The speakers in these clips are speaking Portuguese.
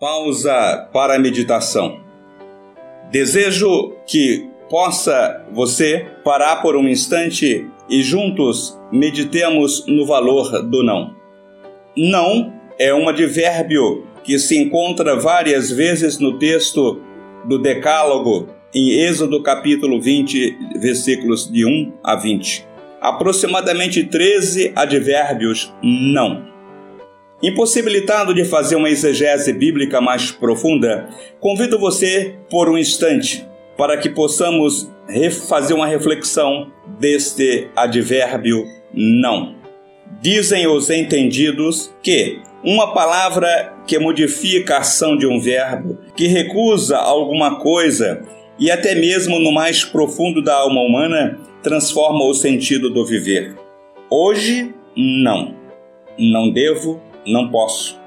pausa para a meditação. Desejo que possa você parar por um instante e juntos meditemos no valor do não. Não é um advérbio que se encontra várias vezes no texto do Decálogo, em Êxodo capítulo 20, versículos de 1 a 20. Aproximadamente 13 advérbios não. Impossibilitado de fazer uma exegese bíblica mais profunda, convido você por um instante para que possamos fazer uma reflexão deste advérbio não. Dizem os entendidos que uma palavra que modifica a ação de um verbo, que recusa alguma coisa e até mesmo no mais profundo da alma humana transforma o sentido do viver. Hoje, não. Não devo, não posso.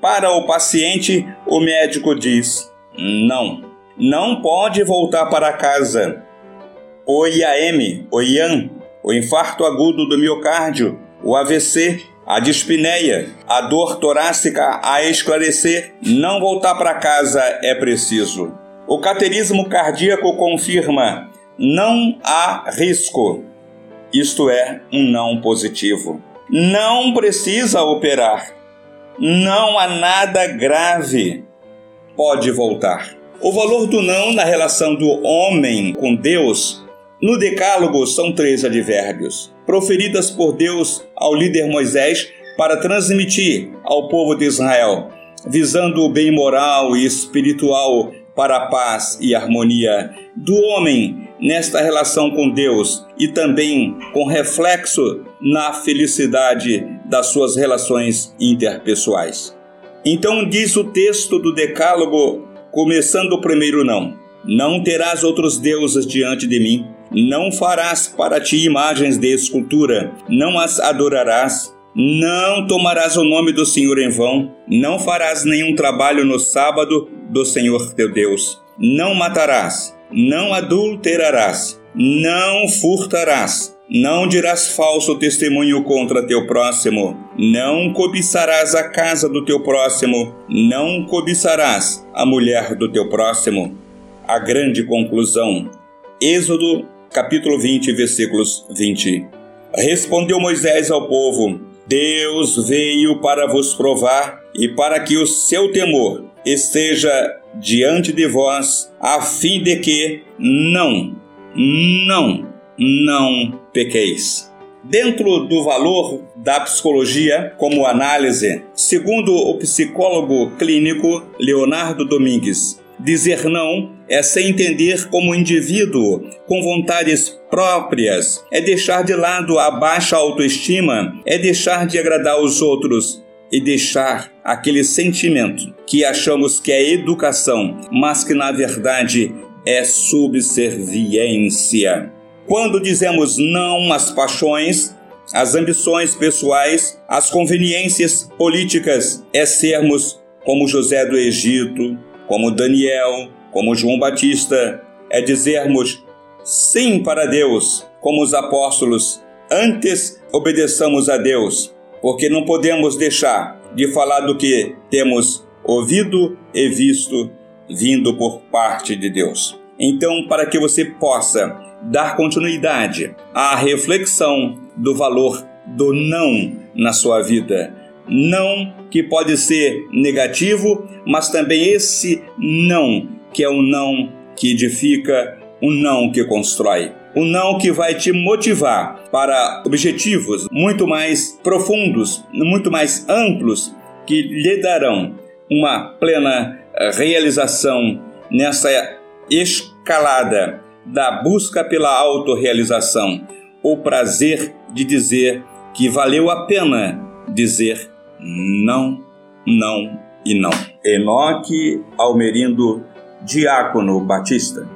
Para o paciente, o médico diz: não, não pode voltar para casa. O IAM, o IAM, o infarto agudo do miocárdio, o AVC, a dispneia, a dor torácica a esclarecer, não voltar para casa é preciso. O caterismo cardíaco confirma: não há risco. Isto é, um não positivo. Não precisa operar. Não há nada grave. Pode voltar. O valor do não na relação do homem com Deus no Decálogo são três advérbios, proferidas por Deus ao líder Moisés para transmitir ao povo de Israel, visando o bem moral e espiritual para a paz e harmonia do homem nesta relação com Deus e também com reflexo na felicidade das suas relações interpessoais. Então diz o texto do Decálogo, começando o primeiro não: Não terás outros deuses diante de mim. Não farás para ti imagens de escultura, não as adorarás, não tomarás o nome do Senhor em vão, não farás nenhum trabalho no sábado do Senhor teu Deus. Não matarás, não adulterarás, não furtarás, não dirás falso testemunho contra teu próximo, não cobiçarás a casa do teu próximo, não cobiçarás a mulher do teu próximo. A grande conclusão. Êxodo capítulo 20, versículos 20. Respondeu Moisés ao povo: Deus veio para vos provar e para que o seu temor esteja diante de vós, a fim de que não, não, não pequeis. Dentro do valor da psicologia como análise, segundo o psicólogo clínico Leonardo Domingues, Dizer não é se entender como indivíduo com vontades próprias, é deixar de lado a baixa autoestima, é deixar de agradar os outros e deixar aquele sentimento que achamos que é educação, mas que na verdade é subserviência. Quando dizemos não às paixões, às ambições pessoais, às conveniências políticas, é sermos como José do Egito, como Daniel, como João Batista, é dizermos sim para Deus, como os apóstolos. Antes obedeçamos a Deus, porque não podemos deixar de falar do que temos ouvido e visto vindo por parte de Deus. Então, para que você possa dar continuidade à reflexão do valor do não na sua vida, não que pode ser negativo, mas também esse não que é o não que edifica, o não que constrói. O não que vai te motivar para objetivos muito mais profundos, muito mais amplos, que lhe darão uma plena eh, realização nessa escalada da busca pela autorrealização, o prazer de dizer que valeu a pena dizer não, não e não. Enoque Almerindo Diácono Batista.